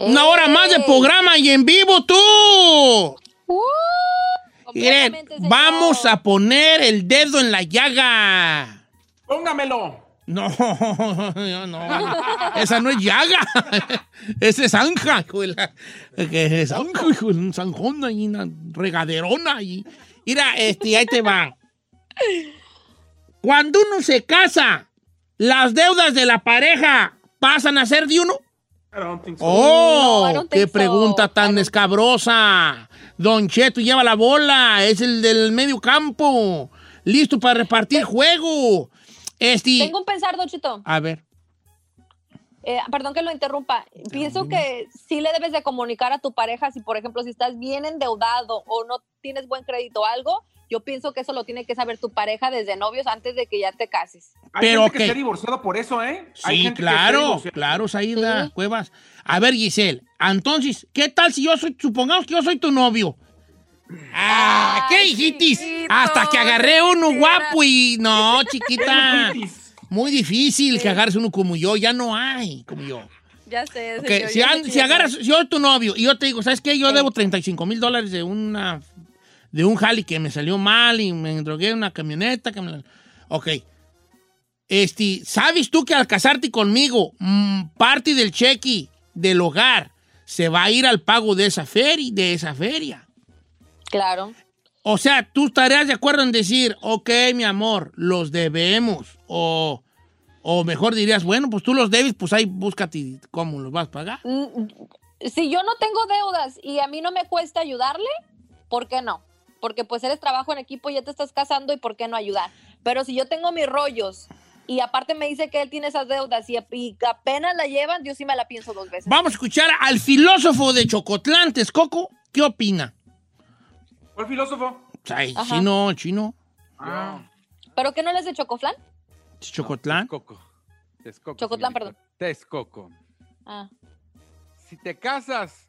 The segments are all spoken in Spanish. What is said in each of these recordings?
Una hora más de programa y en vivo tú. Miren, vamos a poner el dedo en la llaga. Póngamelo. No, no, no. Esa no es llaga. Esa es zanja, que es zanja, un zanjón ahí, una regaderona ahí. Mira, este, ahí te va. Cuando uno se casa, las deudas de la pareja pasan a ser de uno. I don't think so. ¡Oh! No, I don't ¡Qué so. pregunta tan escabrosa! Don Cheto lleva la bola, es el del medio campo, listo para repartir juego. Este, Tengo un pensar, Don Chito. a ver, Eh, perdón que lo interrumpa. Pienso que sí le debes de comunicar a tu pareja si, por ejemplo, si estás bien endeudado o no tienes buen crédito o algo. Yo pienso que eso lo tiene que saber tu pareja desde novios antes de que ya te cases. Hay Pero, gente que se ha divorciado por eso, ¿eh? Hay sí, gente que claro, claro, Saída Sí. Cuevas. A ver, Giselle, entonces, ¿qué tal si yo soy, supongamos que yo soy tu novio? Ah, ¿qué hijitis? chiquito, Hasta que agarré uno guapo y no, chiquita. Muy difícil que agarres uno como yo, ya no hay como yo. Ya sé. Señor, si, an- sé que si agarras, si yo tu novio y yo te digo, ¿sabes qué? Yo debo 35 mil dólares de una de un jali que me salió mal y me drogué en una camioneta. Que me Ok. Este, ¿sabes tú que al casarte conmigo, mm, parte del cheque del hogar se va a ir al pago de esa feria, de esa feria? Claro. O sea, tú estarías de acuerdo en decir, ok, mi amor, los debemos. O, o mejor dirías, bueno, pues tú los debes, pues ahí búscate cómo los vas a pagar. Mm, Si yo no tengo deudas y a mí no me cuesta ayudarle, ¿por qué no? Porque pues eres trabajo en equipo, ya te estás casando y ¿por qué no ayudar? Pero si yo tengo mis rollos y aparte me dice que él tiene esas deudas y, y apenas la llevan, yo sí me la pienso dos veces. Vamos a escuchar al filósofo de Chocotlán, Texcoco. ¿Qué opina? ¿Cuál filósofo? Ay, Ajá. chino, chino. Ah. ¿Pero qué no les de Chocotlán. Texcoco. Texcoco, Chocotlán, señorita. Texcoco. Ah. Si te casas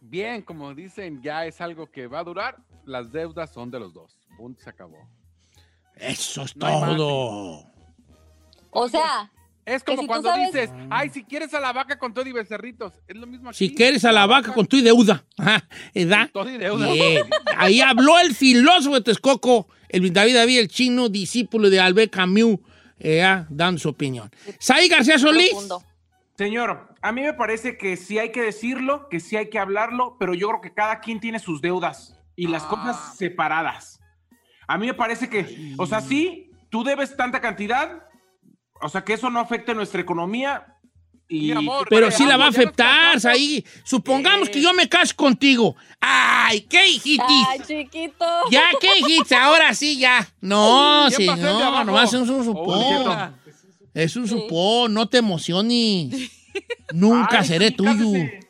bien, como dicen, ya es algo que va a durar, las deudas son de los dos. Punto, se acabó. Eso es No todo. O sea, Es como si cuando sabes- dices, ay, si quieres a la vaca con todo y becerritos. Es lo mismo aquí. Si quieres a la vaca con tu deuda. Ajá, ¿Edad? Con todo y deuda. Bien. Ahí habló el filósofo de Texcoco, el David David, el chino, discípulo de Albert Camus, eh, ah, dando su opinión. Saí García Solís. Señor, a mí me parece que sí hay que decirlo, que sí hay que hablarlo, pero yo creo que cada quien tiene sus deudas y las Ah. cosas separadas. A mí me parece que, o sea, sí, tú debes tanta cantidad, o sea, que eso no afecte nuestra economía. Y Sí, amor, Pero sí la va a afectar. Saí. Supongamos que yo me caso contigo. ¡Ay, qué hijitis! Ay, chiquito. Ya, ¿qué hijitis? Ahora sí, ya. No, ¿Quién va a ser de señor, abajo? nomás es un supón. Es un supón, no te emociones. Nunca Ay, seré sí, tuyo. ¿Eh?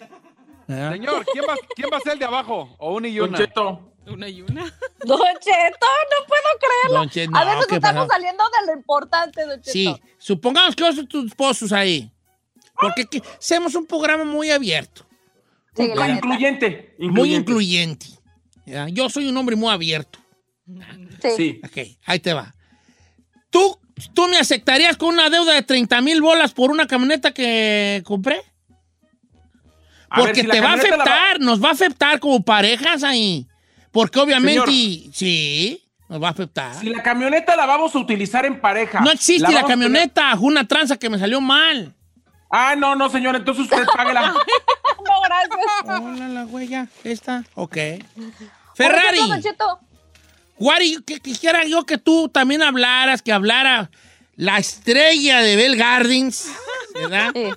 Señor, ¿quién va, ¿quién va a ser el de abajo? O un y Don una. Cheto, Una y una. Don Cheto, no puedo creerlo. Don a no, ver, nos ¿qué estamos saliendo de lo importante, Don Cheto. Sí, supongamos que soy tus esposos ahí. Porque que- hacemos un programa muy abierto, Sí, la neta. incluyente, muy incluyente. ¿ya? Yo soy un hombre muy abierto. Sí. Sí. Ok, ahí te va. ¿Tú, ¿Tú me aceptarías con una deuda de 30 mil bolas por una camioneta que compré? Porque si la te va a camioneta la afectar, nos va a afectar como parejas ahí. Porque obviamente, sí, nos va a afectar. Si la camioneta la vamos a utilizar en pareja. No existe la, vamos a tener- camioneta, una tranza que me salió mal. Ah, no, no, señor, entonces usted páguela. No, gracias. Hola, la huella, esta, ok. Ferrari, Guari, que quisiera yo que tú también hablaras, que hablara la estrella de Bell Gardens, ¿verdad? Sí.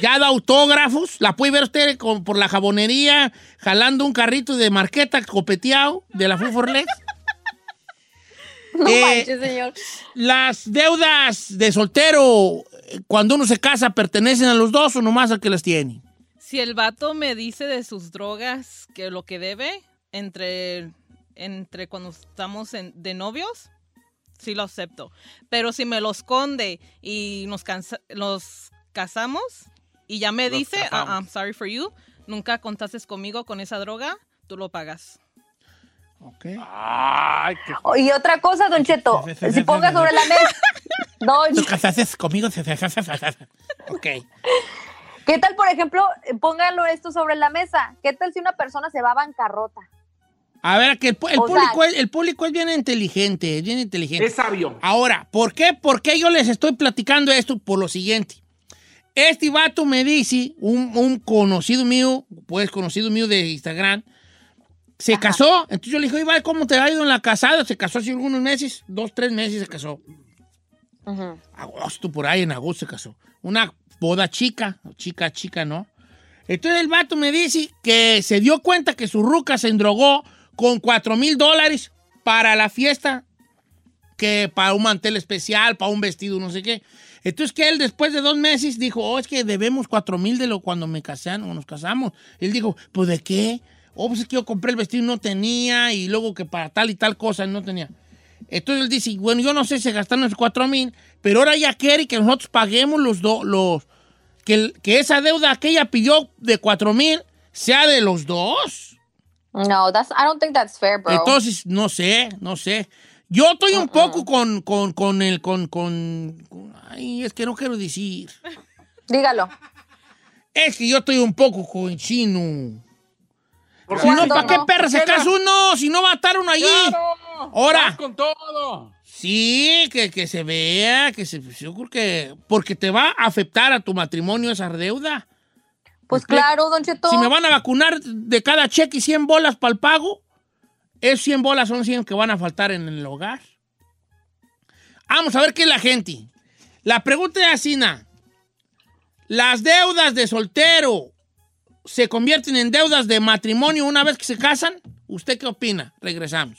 Ya da autógrafos, la puede ver usted con- por la jabonería, jalando un carrito de marqueta copeteado de la Fuforlex. No Eh, manches, señor. ¿Las deudas de soltero, cuando uno se casa, pertenecen a los dos o nomás al que las tiene? Si el vato me dice de sus drogas que lo que debe entre, entre cuando estamos en- de novios, sí lo acepto. Pero si me lo esconde y nos, cansa- nos casamos y ya me Los dice. "Ah, I'm sorry for you, nunca contaste conmigo con esa droga, tú lo pagas. Ok. Ay, qué Oh, Y otra cosa, Don Cheto, si ponga sobre la mesa. Don, ¿Tú casaste conmigo? Ok. ¿qué tal, por ejemplo, póngalo esto sobre la mesa? ¿Qué tal si una persona se va a bancarrota? A ver, que el, pu- el O sea- público, es, el público es bien inteligente, es bien inteligente. Es sabio. Ahora, ¿por qué? ¿por qué yo les estoy platicando esto? Por lo siguiente. Este vato me dice, un, un conocido mío, pues conocido mío de Instagram, se casó. Entonces yo le dije, vale, ¿cómo te ha ido en la casada? Se casó hace algunos meses, dos, tres meses se casó. Agosto, por ahí en agosto se casó. Una boda chica, chica, chica, ¿no? Entonces el vato me dice que se dio cuenta que su ruca se endrogó con 4 mil dólares para la fiesta, que para un mantel especial, para un vestido, no sé qué. Entonces que él después de dos meses dijo, oh, es que debemos 4 mil de lo cuando me casaron o nos casamos. Él dijo, pues ¿de qué? Oh, pues es que yo compré el vestido y no tenía, y luego que para tal y tal cosa no tenía. Entonces él dice, bueno, yo no sé si gastaron esos 4 mil, pero ahora ya quiere que nosotros paguemos los dos, los, que, el- que esa deuda que ella pidió de 4 mil sea de los dos. No, that's, I don't think that's fair, bro. Entonces, no sé, no sé. Yo estoy un poco con, con, con el, con, con, con- ay, es que no quiero decir. Dígalo. Es que yo estoy un poco con chino. ¿Por Si no, ¿Cuándo ¿para qué perra se casa uno? Si no va a estar uno allí. ¡Claro! Ahora. ¡Vas con todo! Sí, que, que se vea, que se. Yo creo que. Porque te va a afectar a tu matrimonio esa deuda. Pues ¿Me claro, Don Cheto. Si me van a vacunar de cada cheque 100 bolas para el pago, esos 100 bolas son 100 que van a faltar en el hogar. Vamos a ver qué es la gente. La pregunta es así, na. ¿Las deudas de soltero se convierten en deudas de matrimonio una vez que se casan? ¿Usted qué opina? Regresamos.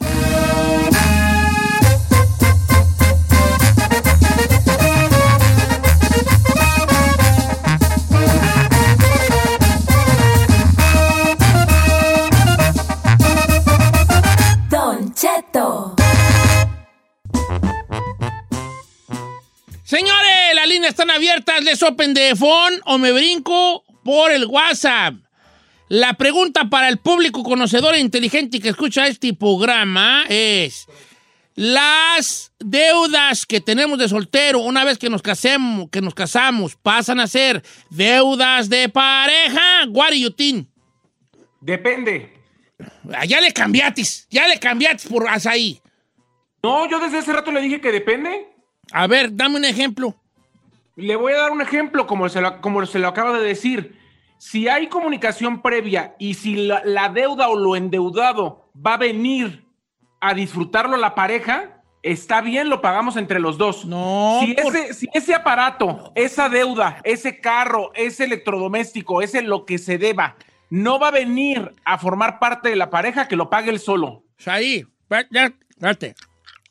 Don Cheto. Señores, las líneas están abiertas. Les open de phone o me brinco por el WhatsApp. La pregunta para el público conocedor e inteligente que escucha este programa es: ¿las deudas que tenemos de soltero una vez que nos casemos, que nos casamos, pasan a ser deudas de pareja? What do you think? Depende. Ah, Ya le cambiatis, ya le cambiatis por ahí. No, yo desde hace rato le dije que depende. A ver, dame un ejemplo. Le voy a dar un ejemplo, como se lo, como se lo acaba de decir. Si hay comunicación previa y si la, la deuda o lo endeudado va a venir a disfrutarlo la pareja, está bien, lo pagamos entre los dos. No, Si, por- ese, si ese aparato, esa deuda, ese carro, ese electrodoméstico, ese lo que se deba, no va a venir a formar parte de la pareja, que lo pague él solo. Ahí, ya, espérate.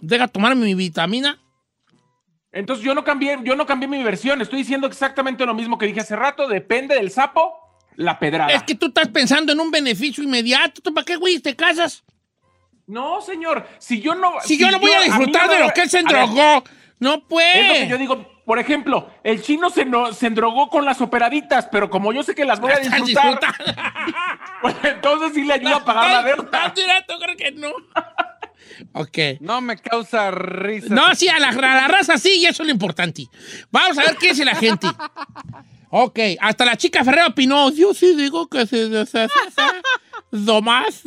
Deja tomarme mi vitamina. Entonces yo no cambié, yo no cambié mi versión, estoy diciendo exactamente lo mismo que dije hace rato, depende del sapo, la pedrada. Es que tú estás pensando en un beneficio inmediato. ¿Tú para qué, güey, te casas? No, señor, si yo no... Si, yo no voy a disfrutar no de lo que él se endrogó. No Es lo que puede. yo digo, por ejemplo, el chino se, no- se endrogó con las operaditas, pero como yo sé que las voy a disfrutar, pues entonces sí le ayuda a pagar la deuda. Directo, creo que no. Ok. No me causa risa. No, sí, a la, a la raza sí, y eso es lo importante. Vamos a ver qué dice la gente. Ok, hasta la chica Ferrero opinó. Yo sí digo que deshace. Domás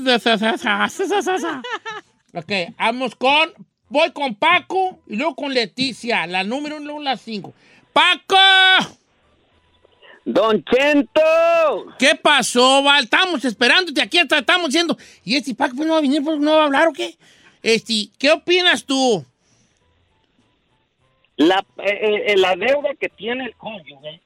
Ok, vamos con. Voy con Paco y luego con Leticia. La número uno, la cinco. ¡Paco! Don Chento, ¿Qué pasó, Val? Estamos esperándote aquí, hasta estamos diciendo. ¿Y este Paco pues, no va a venir, pues no va a hablar o qué? Este, ¿qué opinas tú? La, eh, eh, la deuda que tiene el cónyuge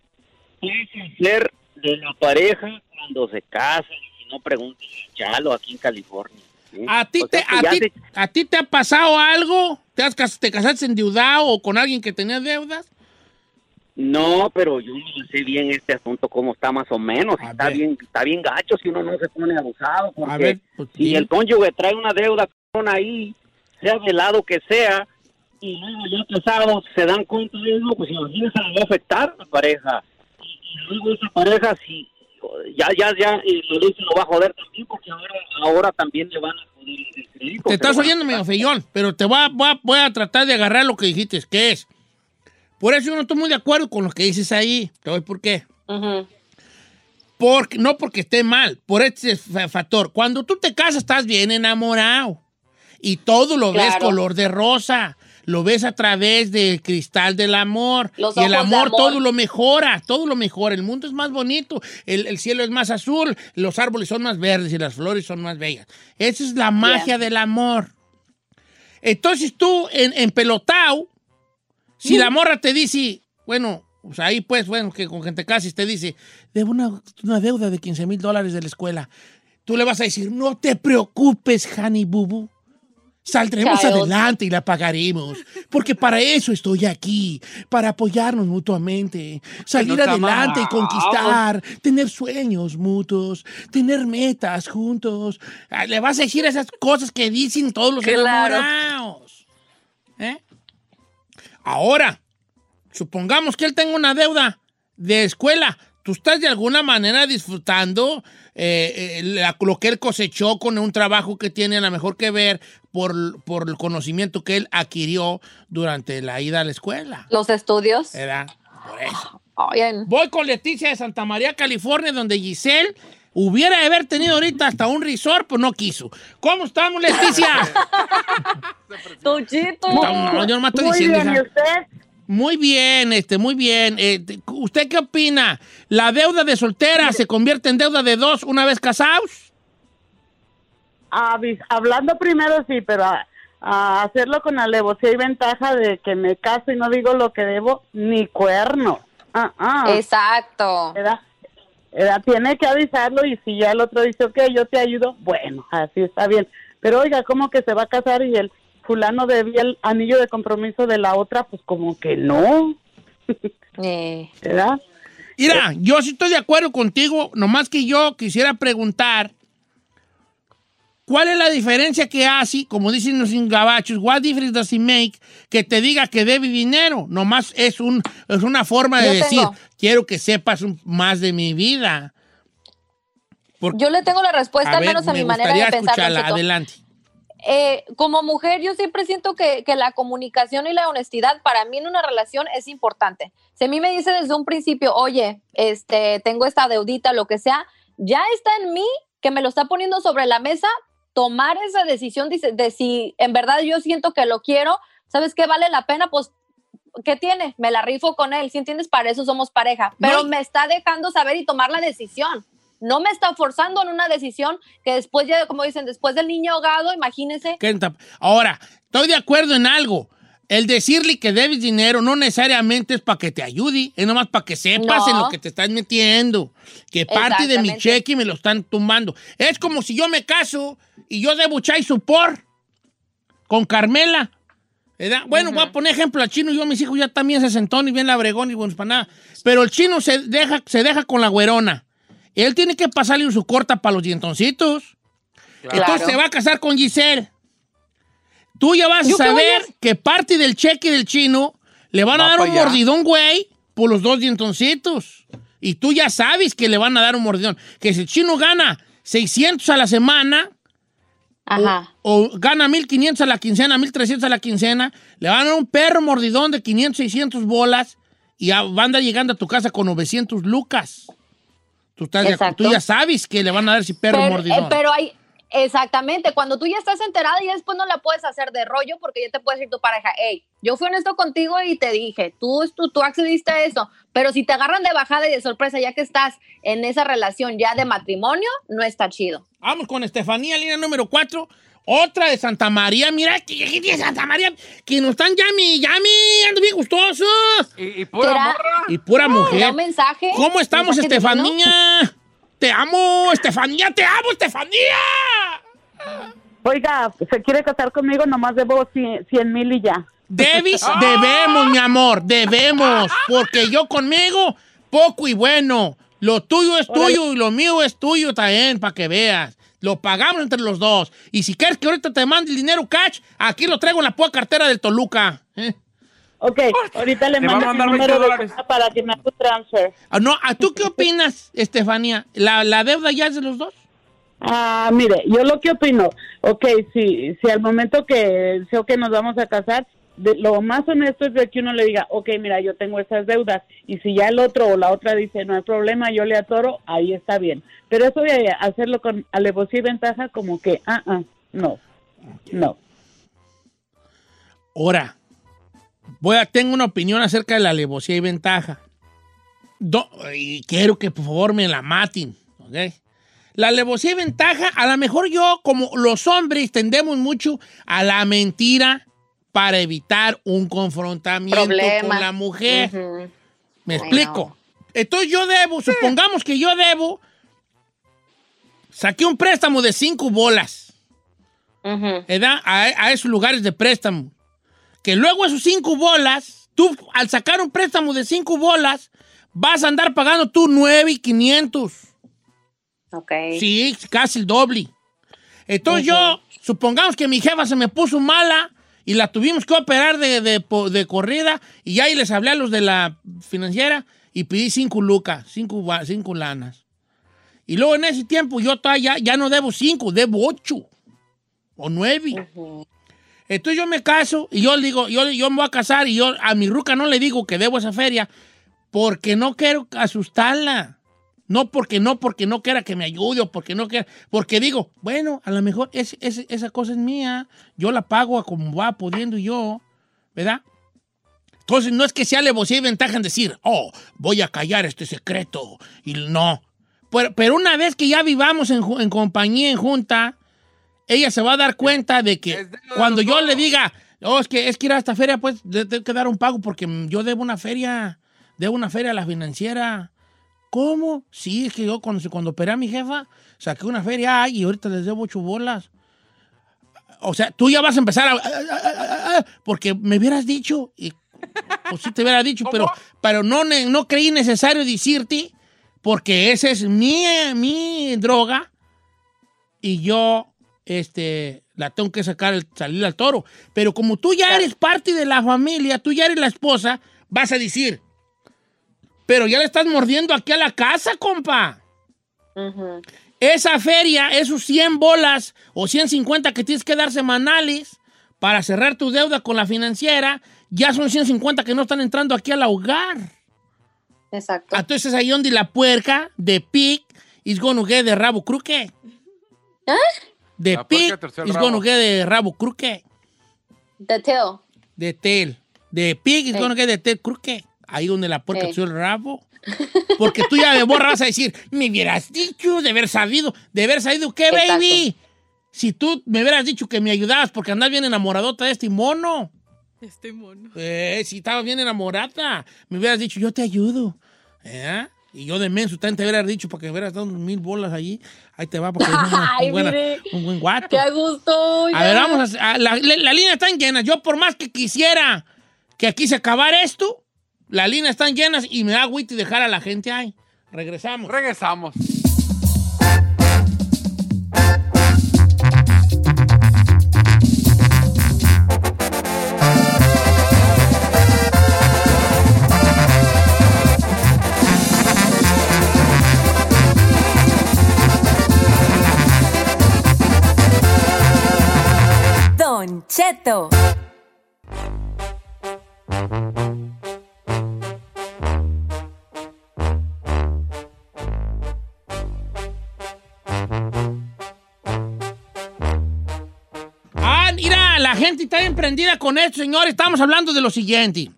puede ser de la pareja cuando se casan, y no pregunten a Chalo aquí en California. ¿sí? ¿A ti, te, sea que a, ya ti, se- ¿A ti te ha pasado algo? ¿Te, has, ¿Te casaste endeudado o con alguien que tenía deudas? No, pero yo no sé bien este asunto cómo está más o menos. A Está ver. bien, está bien gacho si uno no se pone abusado. Porque A ver, pues, si el cónyuge trae una deuda ahí, sea del lado que sea, y luego ya casados se dan cuenta de eso, pues imagínense, le va a afectar a la pareja. Y, y luego esa pareja, si ya, ya, ya, y lo dice, lo va a joder también, porque ahora, ahora también le van a joder el crédito. Te estás oyendo medio feyón, pero te voy a, voy, a, voy a tratar de agarrar lo que dijiste, que es. Por eso yo no estoy muy de acuerdo con lo que dices ahí. Te voy por qué. Porque, no porque esté mal, por este fa- factor. Cuando tú te casas estás bien enamorado y todo lo ves color de rosa. Lo ves a través del cristal del amor. Los y el amor, amor. todo lo mejora, todo lo mejora. El mundo es más bonito, el, el cielo es más azul, los árboles son más verdes y las flores son más bellas. Esa es la magia del amor. Entonces tú, en, en pelotao, si la morra te dice, bueno, pues ahí pues, bueno, que con gente casi te dice, debo una, una deuda de 15 mil dólares de la escuela. Tú le vas a decir, no te preocupes, Honey Bubu. Saldremos Child. adelante y la pagaremos. Porque para eso estoy aquí, para apoyarnos mutuamente, salir adelante y conquistar, tener sueños mutuos, tener metas juntos. Le vas a decir esas cosas que dicen todos los Claro. enamorados. ¿Eh? Ahora, supongamos que él tenga una deuda de escuela. Tú estás de alguna manera disfrutando eh, eh, la- lo que él cosechó con un trabajo que tiene a lo mejor que ver por, por el conocimiento que él adquirió durante la ida a la escuela. Los estudios. ¿Verdad? Por eso. Voy con Leticia de Santa María, California, donde Giselle hubiera de haber tenido ahorita hasta un resort, pues no quiso. ¿Cómo estamos, Leticia? Tuchito. No, no, yo nomás estoy Muy diciendo. bien. ¿y usted? Muy bien, este, muy bien. Eh, te- ¿Usted qué opina? ¿La deuda de soltera se convierte en deuda de dos una vez casados? Avis- hablando primero sí, pero a, a hacerlo con alevo. Si hay ventaja de que me caso y no digo lo que debo, ni cuerno. Ah, ah. Exacto. ¿verdad? ¿verdad? Tiene que avisarlo y si ya el otro dice, ok, yo te ayudo, bueno, así está bien. Pero oiga, ¿cómo que se va a casar y el fulano debía el anillo de compromiso de la otra? Pues como que no, Eh, ¿verdad? Mira, yo sí estoy de acuerdo contigo, nomás que yo quisiera preguntar, ¿cuál es la diferencia que hace, como dicen los gabachos, what difference does it make, que te diga que debe dinero? Nomás es, un, es una forma de Yo decir, tengo. quiero que sepas un- más de mi vida. Yo le tengo la respuesta, al menos a mi manera de pensar. Adelante. Eh, como mujer, yo siempre siento que, que la comunicación y la honestidad para mí en una relación es importante. Si a mí me dice desde un principio, oye, este, tengo esta deudita, lo que sea, ya está en mí que me lo está poniendo sobre la mesa, tomar esa decisión de, de si en verdad yo siento que lo quiero, ¿sabes qué vale la pena? Pues, ¿qué tiene? Me la rifo con él, si entiendes? Para eso somos pareja. Pero No. me está dejando saber y tomar la decisión. No me está forzando en una decisión que después ya, como dicen, después del niño ahogado, imagínense. Ahora, estoy de acuerdo en algo. El decirle que debes dinero no necesariamente es para que te ayude, es nomás para que sepas No. en lo que te estás metiendo. Que parte de mi cheque me lo están tumbando. Es como si yo me caso y yo debo chai supor con Carmela. ¿verdad? Bueno, voy a poner ejemplo al chino. Yo, mis hijos ya también se sentón y bien labregón y buenos para nada. Pero el chino se deja, se deja con la güerona. Él tiene que pasarle su corta para los dientoncitos. Entonces se va a casar con Giselle. Tú ya vas a saber a- que parte del cheque del chino le van a dar un allá. mordidón, güey, por los dos dientoncitos. Y tú ya sabes que le van a dar un mordidón. Que si el chino gana 600 a la semana Ajá. o gana 1500 a la quincena, 1300 a la quincena, le van a dar un perro mordidón de 500, 600 bolas y ya va a andar llegando a tu casa con 900 lucas. Tú, estás de- Exacto. tú ya sabes que le van a dar ese perro pero, mordidón. eh, pero hay, exactamente, cuando tú ya estás enterada y después no la puedes hacer de rollo porque ya te puede decir tu pareja, hey, yo fui honesto contigo y te dije, tú, tú, tú accediste a eso, pero si te agarran de bajada y de sorpresa ya que estás en esa relación ya de matrimonio, no está chido. Vamos con Estefanía, línea número 4. Otra de Santa María, mira, de Santa María, que nos están llami, llami, ando bien gustosos. Y, y pura morra. Y pura ¿Será mujer. un mensaje? ¿Cómo estamos, ¿Mensaje Estefanía? Te amo, Estefanía, te amo, Estefanía. Oiga, ¿se quiere casar conmigo? Nomás debo 100 mil y ya. Debis, debemos, mi amor, debemos. Porque yo conmigo, poco y bueno. Lo tuyo es tuyo y lo mío es tuyo también, para que veas. Lo pagamos entre los dos. Y si quieres que ahorita te mande el dinero cash, aquí lo traigo en la pura cartera del Toluca. ¿eh? Ok, ahorita le mando 20 número de para que me haga un transfer. Ah, no, ¿a ¿tú qué opinas, Estefanía? ¿La, ¿La deuda ya es de los dos? Ah, mire, yo lo que opino, ok, si, si al momento que sé que nos vamos a casar, de- lo más honesto es de que uno le diga, ok, mira, yo tengo esas deudas, y si ya el otro o la otra dice, no hay problema, yo le atoro, ahí está bien. Pero eso de hacerlo con alevosía y ventaja, como que, ah, ah, no, no. Ahora, voy a, tengo una opinión acerca de la alevosía y ventaja. Do- y quiero que por favor me la maten, ¿ok? La alevosía y ventaja, a lo mejor yo, como los hombres, tendemos mucho a la mentira para evitar un confrontamiento Problema. con la mujer. ¿Me Ay, explico? no. Entonces yo debo, supongamos que yo debo, saqué un préstamo de cinco bolas. Ujú. ¿verdad? A, a esos lugares de préstamo. Que luego esos cinco bolas, tú al sacar un préstamo de cinco bolas, vas a andar pagando tú nueve y quinientos. Ok. Sí, casi el doble. Entonces yo, supongamos que mi jefa se me puso mala y la tuvimos que operar de, de, corrida y ya ahí les hablé a los de la financiera y pedí cinco lucas, cinco, cinco lanas. Y luego en ese tiempo yo todavía ya, ya no debo cinco, debo ocho o nueve. Entonces yo me caso y yo digo, yo, yo me voy a casar y yo a mi ruca no le digo que debo esa feria porque no quiero asustarla. No porque no, porque no quiera que me ayude o porque no quiera, porque digo, bueno, a lo mejor es, es- esa cosa es mía, yo la pago a como va pudiendo yo, ¿verdad? Entonces no es que sea alevosía y ventaja en decir, oh, voy a callar este secreto, y no. Pero, pero una vez que ya vivamos en, en compañía, en junta, ella se va a dar cuenta de que de cuando yo le diga, oh, es que es que ir a esta feria, pues tengo que dar un pago porque yo debo una feria, debo una feria a la financiera. ¿Cómo? Sí, es que yo cuando, cuando operé a mi jefa, saqué una feria ay, y ahorita les debo ocho bolas. O sea, tú ya vas a empezar a... a- a- a- a- porque me hubieras dicho, y, pues sí te hubiera dicho, pero, pero no, no creí necesario decirte, porque esa es mi, mi droga y yo este, la tengo que sacar, salir al toro. Pero como tú ya eres parte de la familia, tú ya eres la esposa, vas a decir, pero ya le estás mordiendo aquí a la casa, compa. Esa feria, esos 100 bolas o 150 que tienes que dar semanales para cerrar tu deuda con la financiera, ya son 150 que no están entrando aquí al hogar. Exacto. Entonces ahí donde la puerca de pig is gonna get de rabo cruque. De pig puerca de tercer is rabo. gonna get de rabo cruque. The tail. De tail. De pig is Sí. gonna get de tail cruque. Ahí donde la puerca Sí. te el rabo. Porque tú ya de borra vas a decir, me hubieras dicho, de haber sabido, de haber sabido qué, Exacto. baby. Si tú me hubieras dicho que me ayudabas porque andas bien enamoradota de este mono. Este mono. Eh, si estabas bien enamorada, me hubieras dicho, yo te ayudo. ¿Eh? Y yo de menso también te hubiera dicho porque me hubieras dado mil bolas allí. Ahí te va porque es una- Ay, un, buena- mire. un buen guato. Qué gusto. A ver, vamos a, a- la, la- la línea está llena. Yo por más que quisiera que aquí se acabara esto, las líneas están llenas y me da agüita y dejar a la gente ahí. Regresamos. Regresamos. Don Cheto. Gente está emprendida con esto, señor. Estamos hablando de lo siguiente.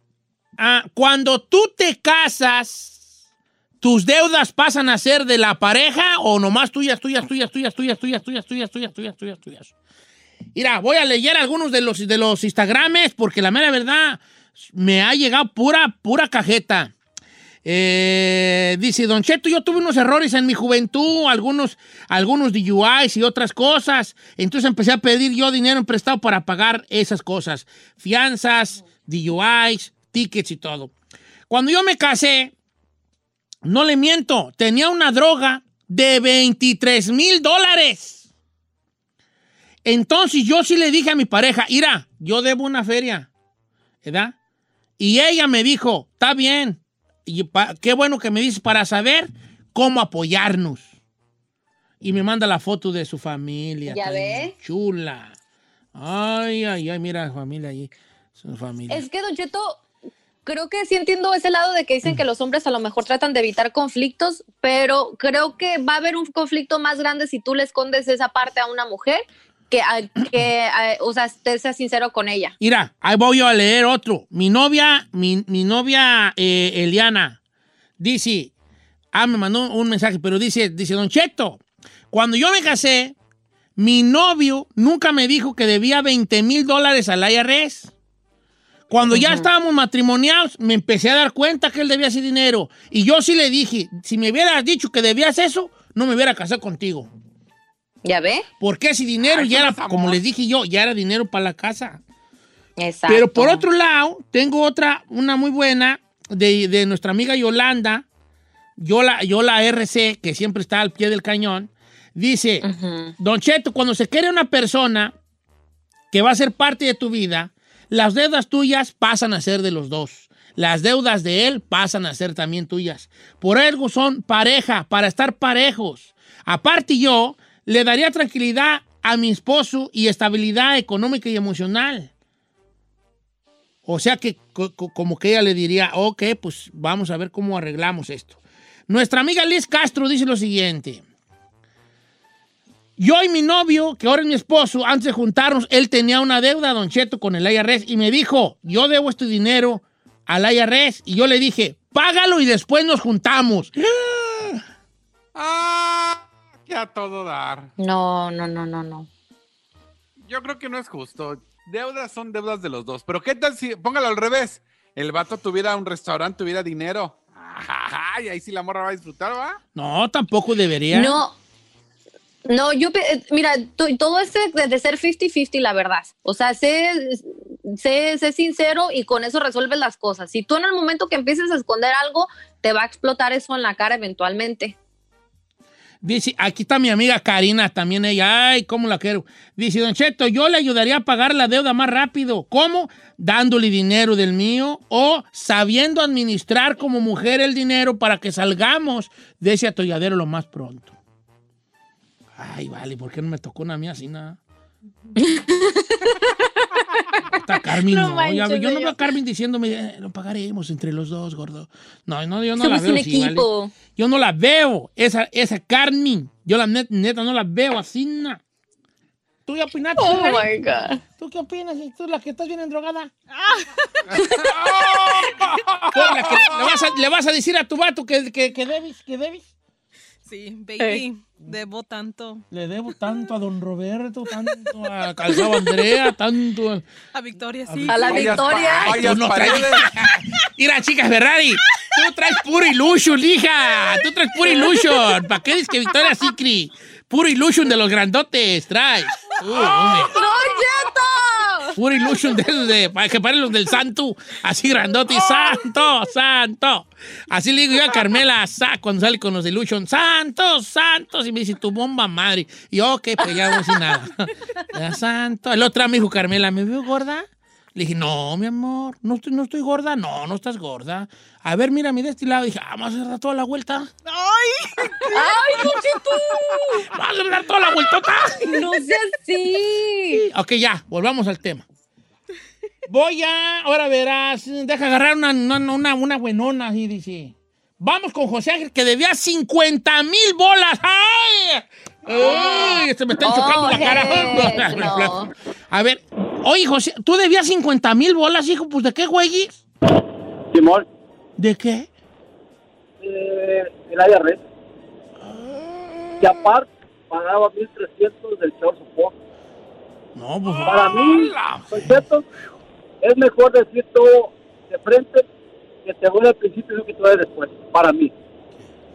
Ah, cuando tú te casas, ¿tus deudas pasan a ser de la pareja o nomás tuyas, tuyas, tuyas, tuyas, tuyas, tuyas, tuyas, tuyas, tuyas, tuyas, tuyas, tuyas? Mira, voy a leer algunos de los, de los Instagrames porque la mera verdad me ha llegado pura, pura cajeta. Eh, dice, Don Cheto, yo tuve unos errores en mi juventud, algunos, algunos DUIs y otras cosas. Entonces empecé a pedir yo dinero prestado para pagar esas cosas. Fianzas, DUIs, tickets y todo. Cuando yo me casé, no le miento, tenía una droga de 23 mil dólares. Entonces yo sí le dije a mi pareja, mira, yo debo una feria, ¿verdad? Y ella me dijo, está bien, y pa- qué bueno que me dices para saber cómo apoyarnos. Y me manda la foto de su familia. ¿Ya? Chula. Ay, ay, ay, mira la familia allí. Su familia. Es que, Don Cheto, creo que sí entiendo ese lado de que dicen que los hombres a lo mejor tratan de evitar conflictos, pero creo que va a haber un conflicto más grande si tú le escondes esa parte a una mujer que, a- que a- o sea, te seas sincero con ella. Mira, ahí voy yo a leer otro. Mi novia, mi, mi novia eh, Eliana, dice, ah, me mandó un mensaje, pero dice, dice, Don Cheto, cuando yo me casé, mi novio nunca me dijo que debía 20 mil dólares al IRS. Cuando ya estábamos matrimoniados, me empecé a dar cuenta que él debía ese dinero. Y yo sí le dije, si me hubieras dicho que debías eso, no me hubiera casado contigo. ¿Ya ve? Porque ese dinero Ay, ya era, como les dije yo, ya era dinero para la casa. Exacto. Pero por otro lado, tengo otra, una muy buena de, de nuestra amiga Yolanda, Yola, Yola RC, que siempre está al pie del cañón. Dice, Ujú. Don Cheto, cuando se quiere una persona que va a ser parte de tu vida, las deudas tuyas pasan a ser de los dos. Las deudas de él pasan a ser también tuyas. Por algo son pareja, para estar parejos. Aparte yo, le daría tranquilidad a mi esposo y estabilidad económica y emocional. O sea que co- co- como que ella le diría, ok, pues vamos a ver cómo arreglamos esto. Nuestra amiga Liz Castro dice lo siguiente. Yo y mi novio, que ahora es mi esposo, antes de juntarnos, él tenía una deuda, Don Cheto, con el IRS y me dijo, yo debo este dinero al IRS. Y yo le dije, págalo y después nos juntamos. Ah, que a todo dar. No, no, no, no, no. Yo creo que no es justo. Deudas son deudas de los dos. Pero ¿qué tal si, póngalo al revés, el vato tuviera un restaurante, tuviera dinero? Ay, ahí sí la morra va a disfrutar, ¿va? No, tampoco debería. No. No, yo, eh, mira, to- todo este de, de ser 50-50, la verdad. O sea, sé, sé, sé sincero y con eso resuelves las cosas. Si tú en el momento que empieces a esconder algo, te va a explotar eso en la cara eventualmente. Dice, aquí está mi amiga Karina, también ella, ay, cómo la quiero. Dice, Don Cheto, yo le ayudaría a pagar la deuda más rápido. ¿Cómo? Dándole dinero del mío o sabiendo administrar como mujer el dinero para que salgamos de ese atolladero lo más pronto. Ay, vale, ¿por qué no me tocó una mía así nada? Está Carmen, No no, manches, ya ve, yo no veo a Carmen diciéndome, "Eh, lo pagaremos entre los dos, gordo. No, no, yo no Somos la veo. Yo no la veo, esa, esa Carmen. Yo la net- neta no la veo así, na. ¿Tú qué opinas? Oh my God. ¿Tú qué opinas? ¿Tú la que estás bien drogada? Tú la que le, vas a, le vas a decir a tu vato que, que, que debes, que debes. Sí, baby, debo tanto. Le debo tanto a don Roberto, tanto a Calzado Andrea, tanto a... A Victoria, sí. A la victoria. Tú no traes-. Mira, chicas Ferrari, tú traes puro illusion, hija. Tú traes puro illusion. ¿Para qué dices que Victoria Secret? Puro illusion de los grandotes, traes. Tú, hombre. ¡Don Puro illusion de de, que paren los del santo, así grandote, santo, santo. Así le digo yo a Carmela sa- cuando sale con los illusion, santos, santos, y me dice, tu bomba madre. Y yo, ok, pues no decir nada. Santo. El otro me Carmela, ¿me veo gorda? Le dije, no, mi amor, no estoy, no estoy gorda. No, no estás gorda. A ver, mírame de este lado. dije, ah, vamos a dar toda la vuelta. ¡Ay! ¡Ay, Don Cheto! Vamos a dar toda la vueltota. No seas así. Ok, ya, volvamos al tema. Voy a, ahora verás, deja agarrar una, una, una, una buenona, así dice. Vamos con José Ángel, que debía 50 mil bolas. ¡Ay! ¡Ay! Se me está chocando la cara. no. A ver, oye, José, ¿tú debías 50 mil bolas, hijo? Pues, ¿de qué, güey? Simón, ¿De qué? eh, el IRS. Y aparte, pagaba 1.300 del chavo support. No, pues. Para mí, Concepto, es mejor decir todo de frente que te voy al principio y no que te voy después. Para mí.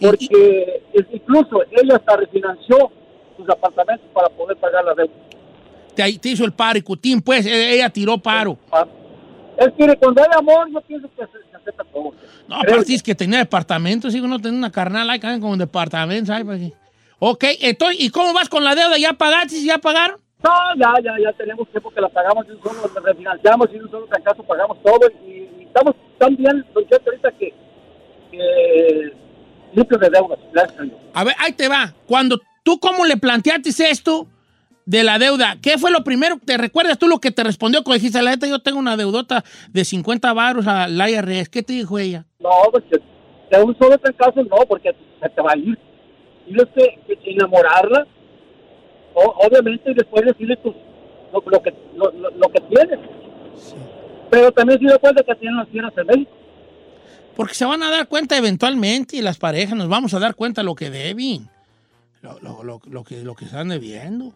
Porque incluso ella hasta refinanció sus apartamentos para poder pagar la deuda. Te, te hizo el paro y Cutín, pues, e- ella tiró paro. Es que cuando hay amor, yo pienso que se, se acepta todo. No, aparte es que tenía departamentos, sigo no tenía una carnal ahí como departamentos, ¿sabes? Pues. Ok, entonces, ¿y cómo vas con la deuda? ¿Ya pagaste? ¿Ya pagaron? No, ya, ya, ya tenemos tiempo que la pagamos y un solo la refinanciamos y un solo trancazo pagamos todo y, y estamos tan bien, Cheto, ahorita que, que limpios de deudas, gracias a Dios. A ver, ahí te va. Cuando tú, ¿cómo le planteaste esto de la deuda? ¿Qué fue lo primero? ¿Te recuerdas tú lo que te respondió cuando dijiste, la neta, yo tengo una deudota de 50 baros a la IRS? ¿Qué te dijo ella? No, pues de un solo trancazo no, porque se te va a ir. Tienes que, que enamorarla, o- obviamente, y después decirle tu, lo, lo que, lo, lo- lo que tienes. Pero también dio cuenta que tienen las tierras en México. Porque se van a dar cuenta eventualmente y las parejas nos vamos a dar cuenta lo que deben, lo, lo- lo- lo que, lo que están debiendo.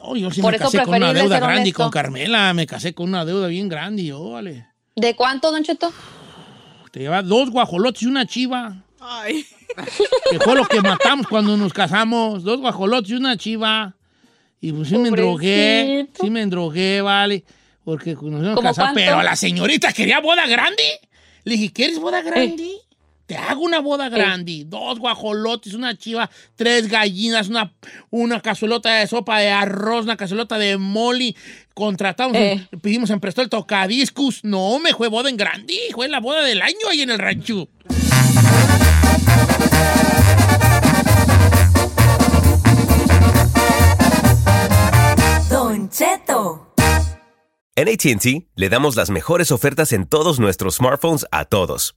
Oh, yo sí Por me eso casé con una deuda grande y con Carmela me casé con una deuda bien grande y yo, vale. ¿De cuánto, Don Cheto? Te lleva dos guajolotes y una chiva. Ay. Que fue lo que matamos cuando nos casamos. Dos guajolotes y una chiva. Y pues sí me endrogué. Sí me endrogué, vale. Porque nos íbamos a. Pero la señorita quería boda grande. Le dije, ¿quieres boda grande? Te hago una boda grande. Dos guajolotes, una chiva, tres gallinas, una, una cazuelota de sopa de arroz, una cazuelota de moli. Contratamos, Eh. pedimos en prestó el tocadiscus. No, me fue boda en grande. Fue la boda del año ahí en el rancho. Don Cheto. En ATT le damos las mejores ofertas en todos nuestros smartphones a todos.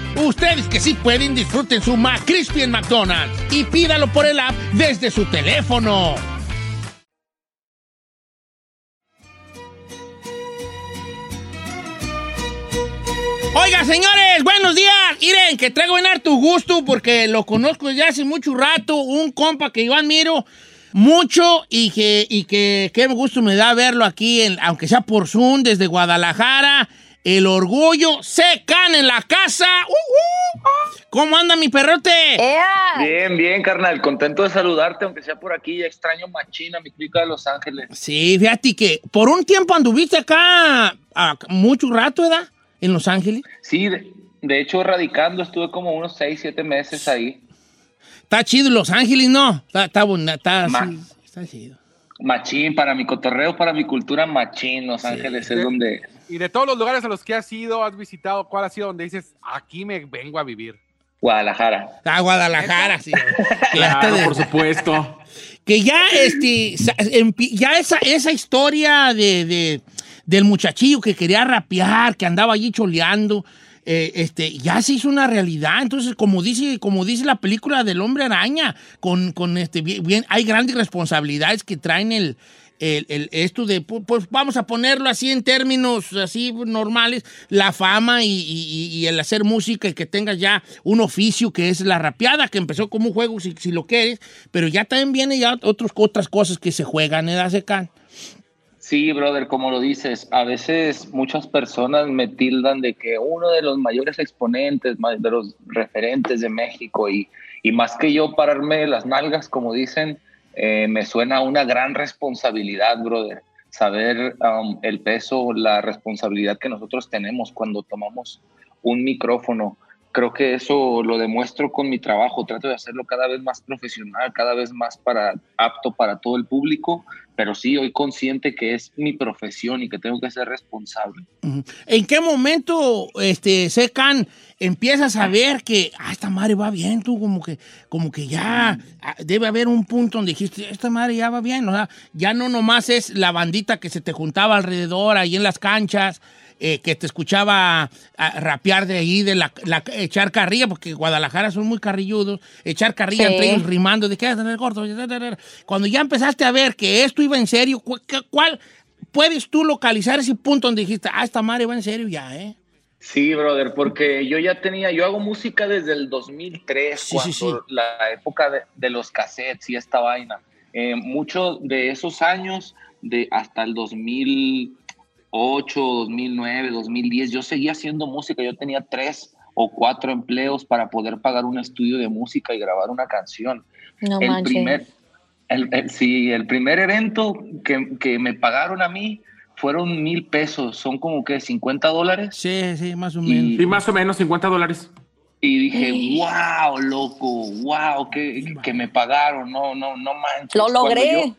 Ustedes que sí pueden, disfruten su McCrispy en McDonald's y pídalo por el app desde su teléfono. Oiga, señores, buenos días. Miren, que traigo en harto gusto porque lo conozco desde hace mucho rato. Un compa que yo admiro mucho y que, y que qué gusto me da verlo aquí, aunque sea por Zoom, desde Guadalajara. El orgullo se can en la casa. ¡Uh, uh! ¿Cómo anda mi perrote? Bien, bien, carnal. Contento de saludarte, aunque sea por aquí. Ya extraño machina, mi clica de Los Ángeles. Sí, fíjate que por un tiempo anduviste acá a mucho rato, ¿verdad? En Los Ángeles. Sí, de, de hecho, radicando, estuve como unos 6, 7 meses ahí. está chido Los Ángeles, ¿no? Está, está bonito, está, así, está chido. Machín, para mi cotorreo, para mi cultura, machín. Los Ángeles es donde. Y de todos los lugares a los que has ido, has visitado, ¿cuál ha sido donde dices, aquí me vengo a vivir? Guadalajara. A Guadalajara, sí. Claro, de- por supuesto. Que ya, este, ya esa, esa historia de, de- del muchachillo que quería rapear, que andaba allí choleando, eh, este, ya se hizo una realidad. Entonces, como dice, como dice la película del hombre araña, con, con este, bien, hay grandes responsabilidades que traen el, el- esto de, pu- pues vamos a ponerlo así en términos así normales, la fama y el hacer música y que tengas ya un oficio que es la rapeada, que empezó como un juego si, si lo quieres, pero ya también viene ya otros, otras cosas que se juegan, ¿eh, Secan? Sí, brother, como lo dices, a veces muchas personas me tildan de que uno de los mayores exponentes, de los referentes de México y, y más que yo pararme las nalgas, como dicen, eh, me suena una gran responsabilidad, brother. Saber um, el peso, la responsabilidad que nosotros tenemos cuando tomamos un micrófono. Creo que eso lo demuestro con mi trabajo. Trato de hacerlo cada vez más profesional, cada vez más para, apto para todo el público, pero sí, hoy consciente que es mi profesión y que tengo que ser responsable. ¿En qué momento, este, Secan, empiezas a ver que, ah, esta madre va bien, tú como que, como que ya ah, debe haber un punto donde dijiste, esta madre ya va bien, o sea, ya no nomás es la bandita que se te juntaba alrededor ahí en las canchas, eh, que te escuchaba ah, rapear de ahí, de la, la- echar carrilla, porque Guadalajara son muy carrilludos, echar carrilla Sí. entre ellos rimando de que "Ah, el gordo. Cuando ya empezaste a ver que esto iba en serio, ¿cu- qué- ¿cuál puedes tú localizar ese punto donde dijiste, ah, esta madre va en serio ya, eh? Sí, brother, porque yo ya tenía, yo hago música desde el 2003, Sí, cuando sí, sí. la época de, de los cassettes y esta vaina. Eh, mucho de esos años, de hasta el 2008, 2009, 2010, yo seguía haciendo música, yo tenía tres o cuatro empleos para poder pagar un estudio de música y grabar una canción. No el manches. primer, el, el- sí, el primer evento que, que me pagaron a mí fueron mil pesos, son como que 50 dólares. Sí, sí, más o menos. Sí, más o menos 50 dólares. Y dije, wow, loco, wow, que, que me pagaron, no, no, no manches. Lo Cuando logré. yo-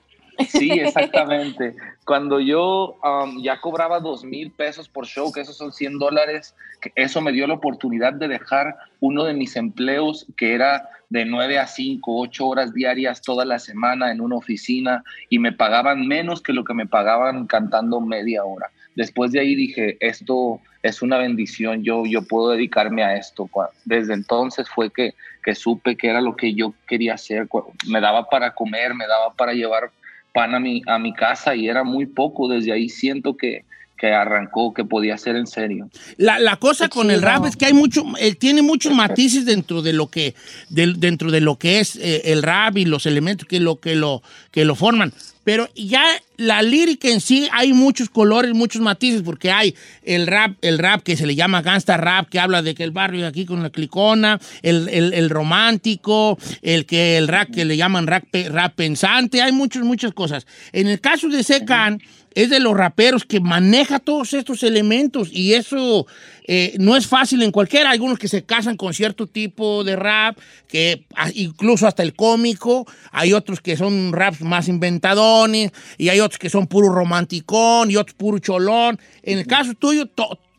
sí, exactamente. Cuando yo um, ya cobraba dos mil pesos por show, que esos son 100 dólares, que eso me dio la oportunidad de dejar uno de mis empleos, que era de 9 a 5, 8 horas diarias toda la semana en una oficina, y me pagaban menos que lo que me pagaban cantando media hora. Después de ahí dije, esto es una bendición, yo, yo puedo dedicarme a esto. Desde entonces fue que, que supe que era lo que yo quería hacer. Me daba para comer, me daba para llevar pan a mi, a mi casa y era muy poco. Desde ahí siento que, que arrancó, que podía ser en serio. La, la cosa con el rap es que hay mucho, eh, tiene muchos matices dentro de lo que, del- dentro de lo que es eh, el rap y los elementos que lo, que lo, que lo forman. Pero ya la lírica en sí hay muchos colores, muchos matices, porque hay el rap, el rap que se le llama gangsta rap, que habla de que el barrio aquí con la clicona, el, el- el romántico, el que el rap que le llaman rap, rap pensante, hay muchas, muchas cosas. En el caso de Secan, es de los raperos que maneja todos estos elementos y eso eh, no es fácil en cualquiera. Hay algunos que se casan con cierto tipo de rap, que incluso hasta el cómico. Hay otros que son raps más inventadones y hay otros que son puro romanticón y otros puro cholón. En el caso tuyo,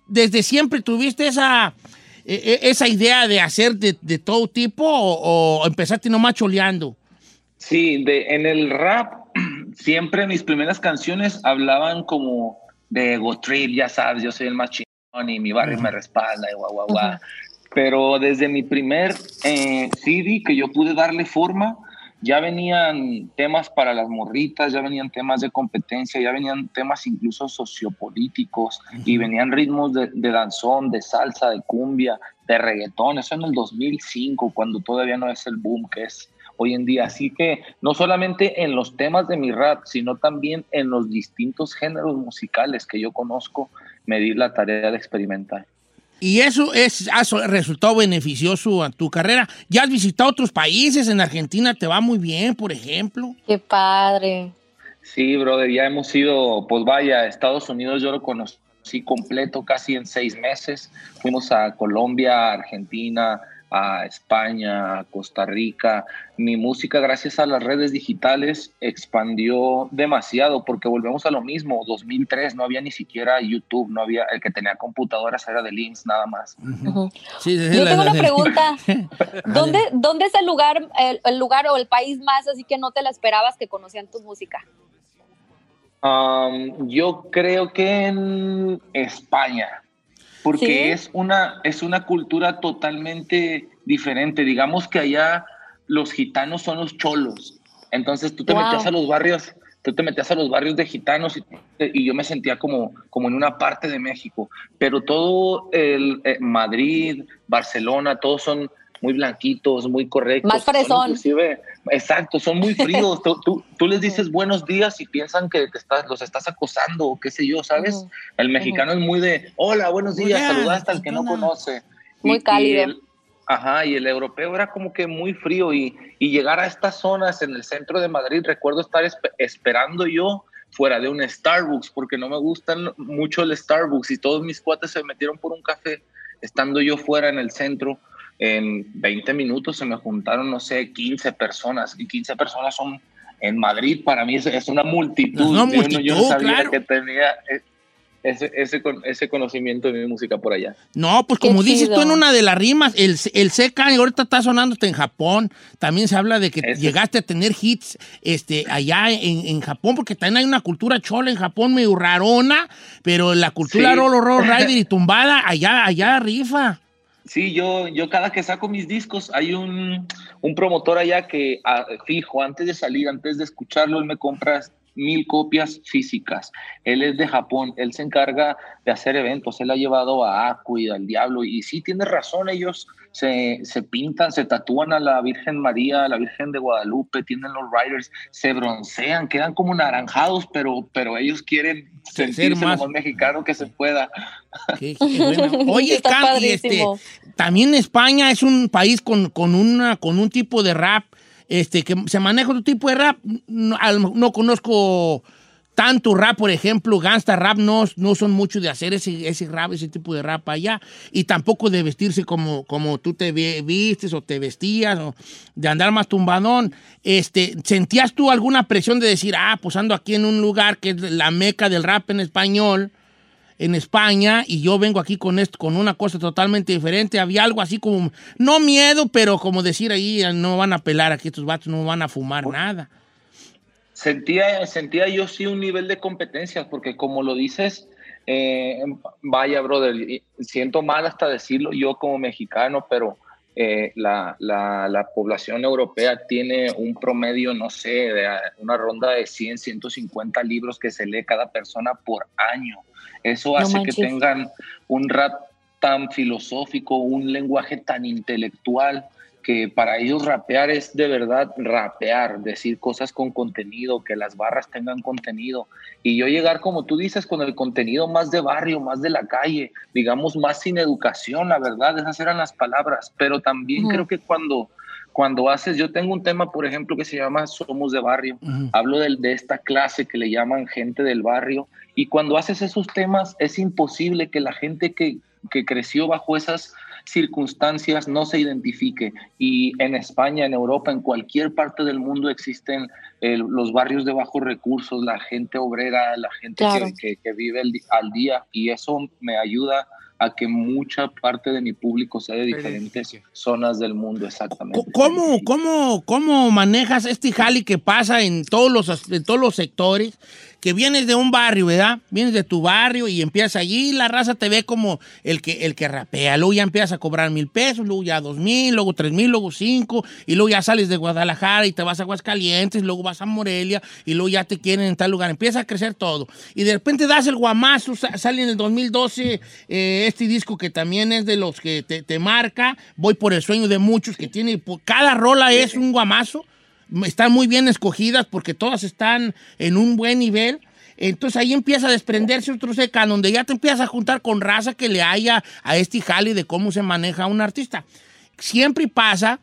desde siempre tuviste esa, eh, eh, esa idea de hacer de, de todo tipo o, o empezaste nomás choleando. Sí, de, en el rap, siempre mis primeras canciones hablaban como de ego trip, ya sabes, yo soy el más chingón y mi barrio me respalda y guau, guau, guau. Pero desde mi primer eh, CD que yo pude darle forma, ya venían temas para las morritas, ya venían temas de competencia, ya venían temas incluso sociopolíticos y venían ritmos de, de danzón, de salsa, de cumbia, de reggaetón. Eso en el 2005, cuando todavía no es el boom que es hoy en día. Así que no solamente en los temas de mi rap, sino también en los distintos géneros musicales que yo conozco, me di la tarea de experimentar. Y eso es, ha resultado beneficioso a tu carrera. ¿Ya has visitado otros países? En Argentina te va muy bien, por ejemplo. Qué padre. Sí, brother, ya hemos ido, pues vaya, Estados Unidos yo lo conocí completo casi en seis meses. Fuimos a Colombia, Argentina, a España, a Costa Rica. Mi música, gracias a las redes digitales, expandió demasiado porque volvemos a lo mismo. 2003 no había ni siquiera YouTube, no había el que tenía computadoras era de links nada más. Sí, sí, Yo la- tengo la- una pregunta. ¿Dónde, ¿Dónde es el lugar, el, el lugar o el país más así que no te la esperabas que conocían tu música? Um, yo creo que en España, porque ¿Sí? es, una, es una cultura totalmente diferente. Digamos que allá los gitanos son los cholos. Entonces tú te Wow. metías a los barrios, tú te metías a los barrios de gitanos y, y yo me sentía como, como en una parte de México. Pero todo el eh, Madrid, Barcelona, todos son muy blanquitos, muy correctos. Más Son fresón. inclusive- exacto, son muy fríos. tú, tú- tú les dices buenos días y piensan que te estás, los estás acosando o qué sé yo, ¿sabes? El mexicano es muy de, hola, buenos días, Hola, saluda hasta el que no conoce. Muy cálido. el- ajá, y el europeo era como que muy frío y, y llegar a estas zonas en el centro de Madrid, recuerdo estar espe- esperando yo fuera de un Starbucks, porque no me gustan mucho el Starbucks y todos mis cuates se metieron por un café, estando yo fuera en el centro. En 20 minutos se me juntaron, no sé, 15 personas, y 15 personas son en Madrid, para mí es, es una multitud. Yo no- yo no multitud, sabía claro. que tenía eh, ese, ese, con- ese conocimiento de mi música por allá. No, pues Qué como dices tú en una de las rimas, el, el CK ahorita está sonando hasta en Japón. También se habla de que llegaste a tener hits este, allá en, en Japón, porque también hay una cultura chola en Japón medio rarona, pero la cultura Sí. Rolo Roll Rider y tumbada, allá, allá rifa. Sí, yo, yo cada que saco mis discos, hay un, un promotor allá que ah, fijo, antes de salir, antes de escucharlo, él me compra mil copias físicas. Él es de Japón, él se encarga de hacer eventos, él ha llevado a Aku y al Diablo, y sí, tiene razón, ellos se, se pintan, se tatúan a la Virgen María, a la Virgen de Guadalupe, tienen los riders, se broncean, quedan como naranjados, pero, pero ellos quieren Ser sentirse más- lo más mexicano que se pueda. Qué- qué bueno. Oye, Cam, este, también España es un país con, con, una, con un tipo de rap, este, que se maneja otro tipo de rap. No, no conozco tanto rap, por ejemplo, gangsta rap, no, no son mucho de hacer ese, ese rap, ese tipo de rap allá, y tampoco de vestirse como, como tú te vistes o te vestías, o de andar más tumbadón. Este, ¿Sentías tú alguna presión de decir, ah, pues ando aquí en un lugar que es la meca del rap en español? En España y yo vengo aquí con esto, con una cosa totalmente diferente. Había algo así como, no miedo, pero como decir ahí, no van a pelar aquí estos vatos, no van a fumar nada. Sentía, sentía yo sí un nivel de competencia, porque como lo dices, eh, vaya, brother, siento mal hasta decirlo yo como mexicano, pero eh, la, la, la población europea tiene un promedio, no sé, de una ronda de 100, 150 libros que se lee cada persona por año. Eso No hace que tengan un rap tan filosófico, un lenguaje tan intelectual, que para ellos rapear es de verdad rapear, decir cosas con contenido, que las barras tengan contenido. Y yo llegar, como tú dices, con el contenido más de barrio, más de la calle, digamos, más sin educación, la verdad, esas eran las palabras. Pero también creo que cuando, cuando haces, yo tengo un tema, por ejemplo, que se llama Somos de Barrio. Hablo de esta clase que le llaman gente del barrio. Y cuando haces esos temas, es imposible que la gente que, que creció bajo esas circunstancias no se identifique. Y en España, en Europa, en cualquier parte del mundo existen eh, los barrios de bajos recursos, la gente obrera, la gente Claro. que, que- que vive el al día. Y eso me ayuda a que mucha parte de mi público sea de diferentes zonas del mundo, exactamente. ¿Cómo, cómo, ¿Cómo manejas este jali que pasa en todos, los, en todos los sectores? Que vienes de un barrio, ¿verdad? Vienes de tu barrio y empiezas allí, la raza te ve como el que, el que rapea. Luego ya empiezas a cobrar mil pesos, luego ya dos mil, luego tres mil, luego cinco, y luego ya sales de Guadalajara y te vas a Aguascalientes, luego vas a Morelia, y luego ya te quieren en tal lugar. Empieza a crecer todo. Y de repente das el guamazo, sa- sale en el 2012 eh, este disco que también es de los que te, te marca. Voy por el sueño de muchos, que tiene, cada rola es un guamazo. Están muy bien escogidas porque todas están en un buen nivel. Entonces ahí empieza a desprenderse otro seca, donde ya te empiezas a juntar con raza que le haya a este jale de cómo se maneja un artista. Siempre pasa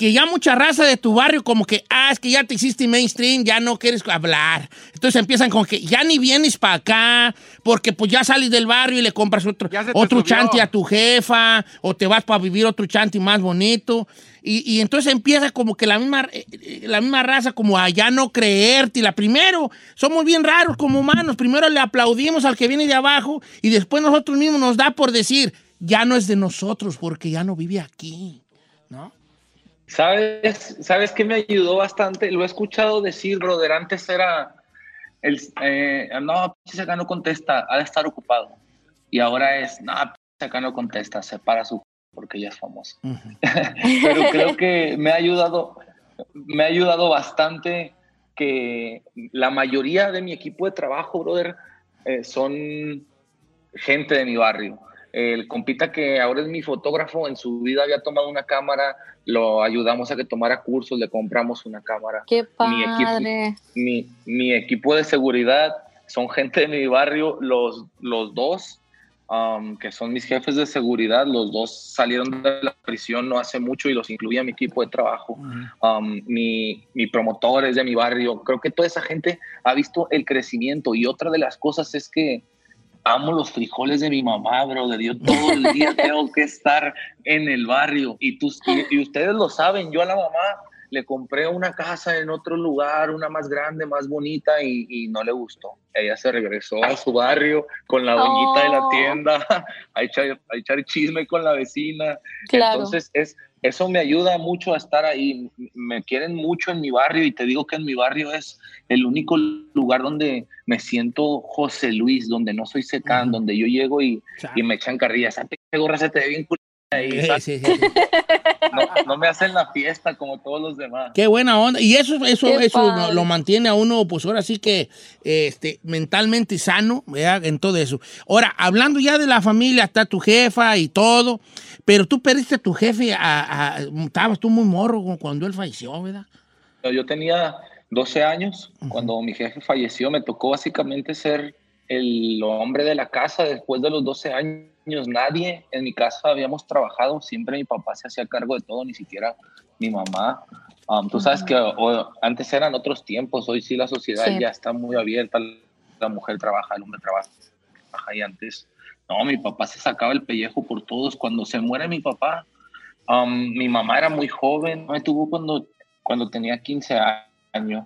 que ya mucha raza de tu barrio como que, ah, es que ya te hiciste mainstream, ya no quieres hablar. Entonces empiezan con que ya ni vienes para acá, porque pues ya sales del barrio y le compras otro, otro chanti a tu jefa, o te vas para vivir otro chanti más bonito. Y, y entonces empieza como que la misma, eh, eh, la misma raza como a ya no creerte. Y la primero, somos bien raros como humanos. Primero le aplaudimos al que viene de abajo y después nosotros mismos nos da por decir, ya no es de nosotros porque ya no vive aquí. ¿No? ¿Sabes, ¿Sabes qué me ayudó bastante? Lo he escuchado decir, brother. Antes era, el, eh, no, acá no contesta, ha de estar ocupado. Y ahora es, no, acá no contesta, se para su porque ya es famoso. Pero creo que me ha ayudado, me ha ayudado bastante que la mayoría de mi equipo de trabajo, brother, eh, son gente de mi barrio. El compita que ahora es mi fotógrafo, en su vida había tomado una cámara, lo ayudamos a que tomara cursos, le compramos una cámara. Qué Mi equipo, padre. mi, mi equipo de seguridad son gente de mi barrio, los, los dos, um, que son mis jefes de seguridad, los dos salieron de la prisión no hace mucho y los incluí a mi equipo de trabajo. Um, mi, mi promotor es de mi barrio. Creo que toda esa gente ha visto el crecimiento y otra de las cosas es que amo los frijoles de mi mamá, brother. Yo todo el día tengo que estar en el barrio y, tú, y, y ustedes lo saben. Yo a la mamá le compré una casa en otro lugar, una más grande, más bonita y, y no le gustó. Ella se regresó a su barrio con la doñita de la Oh. tienda a echar, a echar chisme con la vecina. Claro. Entonces, es, eso me ayuda mucho a estar ahí. Me quieren mucho en mi barrio y te digo que en mi barrio es el único lugar donde me siento José Luis, donde no soy secán, donde yo llego y, y me echan carrillas. Esa pinche gorra se te ve bien culera ahí, sí, sí, sí. No, no me hacen la fiesta como todos los demás. Qué buena onda. Y eso, eso, Qué eso padre. lo, lo mantiene a uno, pues ahora sí que este, mentalmente sano, ¿verdad? En todo eso. Ahora, hablando ya de la familia, está tu jefa y todo, pero tú perdiste a tu jefe, a, a- estabas tú muy morro cuando él falleció, ¿verdad? Yo tenía 12 años cuando mi jefe falleció. Me tocó básicamente ser el hombre de la casa después de los 12 años. Nadie en mi casa habíamos trabajado. Siempre mi papá se hacía cargo de todo, ni siquiera mi mamá. Um, tú sabes que o- antes eran otros tiempos. Hoy sí la sociedad Sí. ya está muy abierta. La mujer trabaja, el hombre trabaja. Y antes, no, mi papá se sacaba el pellejo por todos. Cuando se muere mi papá, um, mi mamá era muy joven. Me tuvo cuando, cuando tenía 15 años.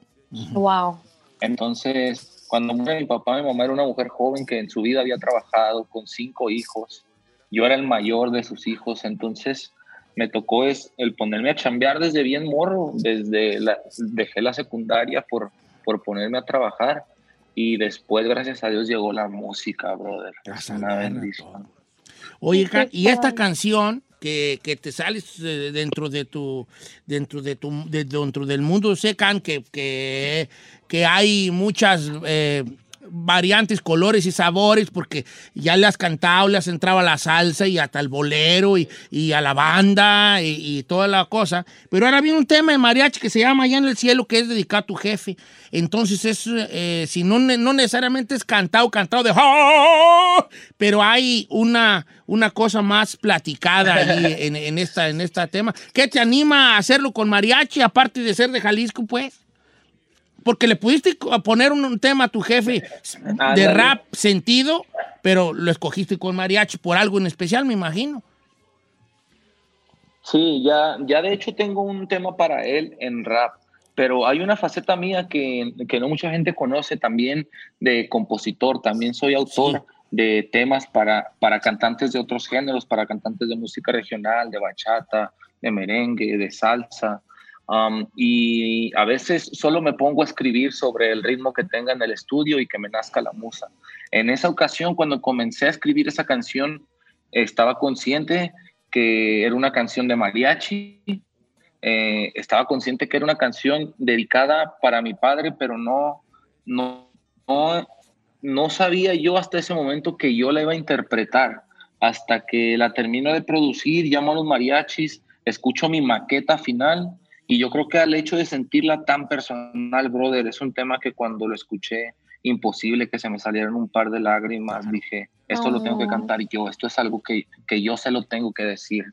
Wow. Entonces, cuando muere mi papá, mi mamá era una mujer joven que en su vida había trabajado con cinco hijos. Yo era el mayor de sus hijos, entonces me tocó es el ponerme a chambear desde bien morro, desde la, dejé la secundaria por, por ponerme a trabajar y después, gracias a Dios, llegó la música, brother. Es una bendición. Oye, y esta canción que, te sales eh, dentro de tu dentro de tu de- dentro del mundo. Secan que, que, que hay muchas eh, variantes, colores y sabores, porque ya le has cantado, le has entrado a la salsa y hasta el bolero y, y a la banda y, y toda la cosa. Pero ahora viene un tema de mariachi que se llama Allá en el Cielo, que es dedicado a tu jefe. Entonces, es, eh, si no, no necesariamente es cantado, cantado de "Ah", pero hay una, una cosa más platicada ahí en, en esta, en este tema. ¿Qué te anima a hacerlo con mariachi, aparte de ser de Jalisco, pues? Porque le pudiste poner un, un tema a tu jefe de rap sentido, pero lo escogiste con mariachi por algo en especial, me imagino. Sí, ya, ya de hecho tengo un tema para él en rap, pero hay una faceta mía que, que no mucha gente conoce también de compositor, también soy autor de temas para, para cantantes de otros géneros, para cantantes de música regional, de bachata, de merengue, de salsa. Um, y a veces solo me pongo a escribir sobre el ritmo que tenga en el estudio y que me nazca la musa. En esa ocasión, cuando comencé a escribir esa canción, estaba consciente que era una canción de mariachi, eh, estaba consciente que era una canción dedicada para mi padre, pero no, no, no, no sabía yo hasta ese momento que yo la iba a interpretar. Hasta que la termino de producir, llamo a los mariachis, escucho mi maqueta final y yo creo que al hecho de sentirla tan personal, brother, es un tema que cuando lo escuché, imposible que se me salieran un par de lágrimas, dije, esto lo tengo que Oh. cantar yo, esto es algo que, que yo se lo tengo que decir.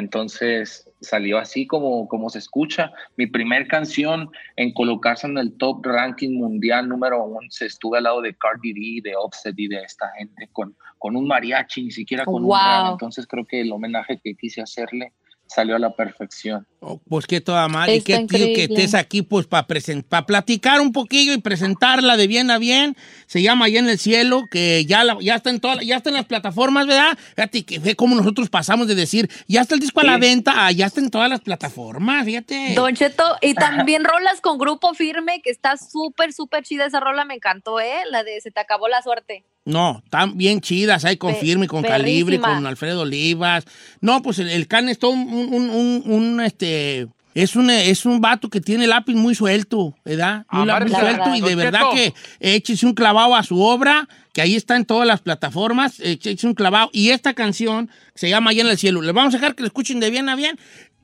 Entonces salió así como, como se escucha. Mi primer canción en colocarse en el top ranking mundial número 11 estuve al lado de Cardi B, de Offset y de esta gente con, con un mariachi, ni siquiera con un Wow. rap. Entonces creo que el homenaje que quise hacerle salió a la perfección. Pues que toda madre. Qué tío que estés aquí, pues, para para platicar un poquillo y presentarla de bien a bien. Se llama Allá en el Cielo, que ya, la- ya, está en toda, ya está en las plataformas, ¿verdad? Fíjate que fue como nosotros pasamos de decir, ya está el disco a la venta, a ya está en todas las plataformas, fíjate. Don Cheto, y también rolas con grupo firme, que está súper, súper chida esa rola, me encantó, ¿eh? La de Se te acabó la suerte. No, están bien chidas, ahí con Pe- Firme, con Calibre, con Alfredo Olivas. No, pues el, el Can es todo un, un- un- un, este... Es un, es un vato que tiene lápiz muy suelto, ¿verdad? Muy Amar lápiz suelto y de verdad que échese un clavado a su obra, que ahí está en todas las plataformas, échese un clavado. Y esta canción se llama Allá en el Cielo. Les vamos a dejar que la escuchen de bien a bien.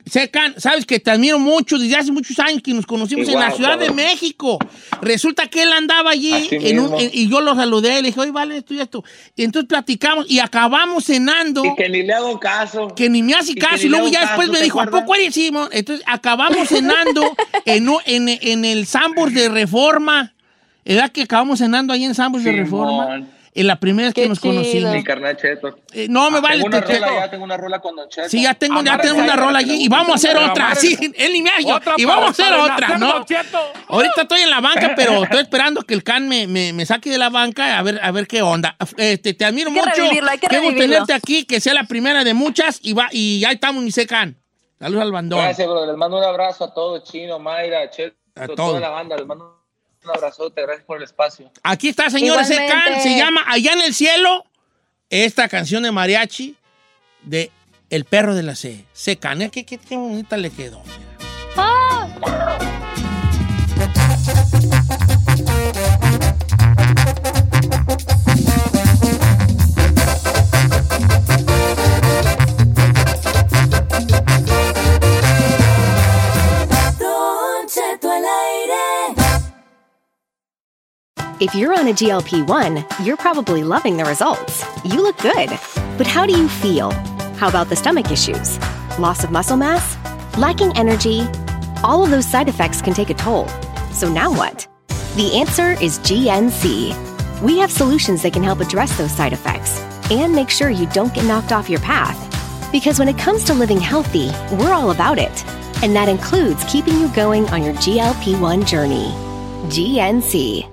Secan, sabes que te admiro mucho desde hace muchos años que nos conocimos en la Ciudad de. México. Resulta que él andaba allí Así en un- mismo. en- y yo lo saludé, le dije, oye, vale, esto y esto. Y entonces platicamos y acabamos cenando. Y que ni le hago caso. Que ni me hace Y caso. Y luego ya después me ¿te dijo, ¿a poco eres Simón? Entonces acabamos cenando en, en, en el Sambors de Reforma. ¿Edad que acabamos cenando ahí en Sambors de Reforma? En la primera vez que nos conocimos. Mi carnal Cheto. Eh, no me vale, Tengo una te- te- rola ya, tengo una rola con Don Cheto. Sí, ya tengo, ya tengo una rola allí y vamos a hacer otra. Sí, él ni me Y vamos a hacer otra, ¿no? Ahorita estoy en la banca, pero estoy esperando que el can me, me, me saque de la banca a ver, a ver qué onda. Este, te admiro mucho. Qué gusto tenerte aquí, que sea la primera de muchas y va y ahí estamos, mi secan. Saludos al bandón. Gracias, bro. Les mando un abrazo a todos, Chino, Mayra, Cheto, A toda todos. la banda. Les mando un abrazote. Gracias por el espacio. Aquí está, señores. Secan. Se llama Allá en el Cielo. Esta canción de mariachi de El perro de la C. Secan. ¿eh? ¿Qué, qué, qué bonita le quedó. Don If you're on a GLP 1, you're probably loving the results. You look good. But how do you feel? How about the stomach issues? Loss of muscle mass? Lacking energy? All of those side effects can take a toll. So now what? The answer is GNC. We have solutions that can help address those side effects and make sure you don't get knocked off your path. Because when it comes to living healthy, we're all about it. And that includes keeping you going on your GLP 1 journey. GNC.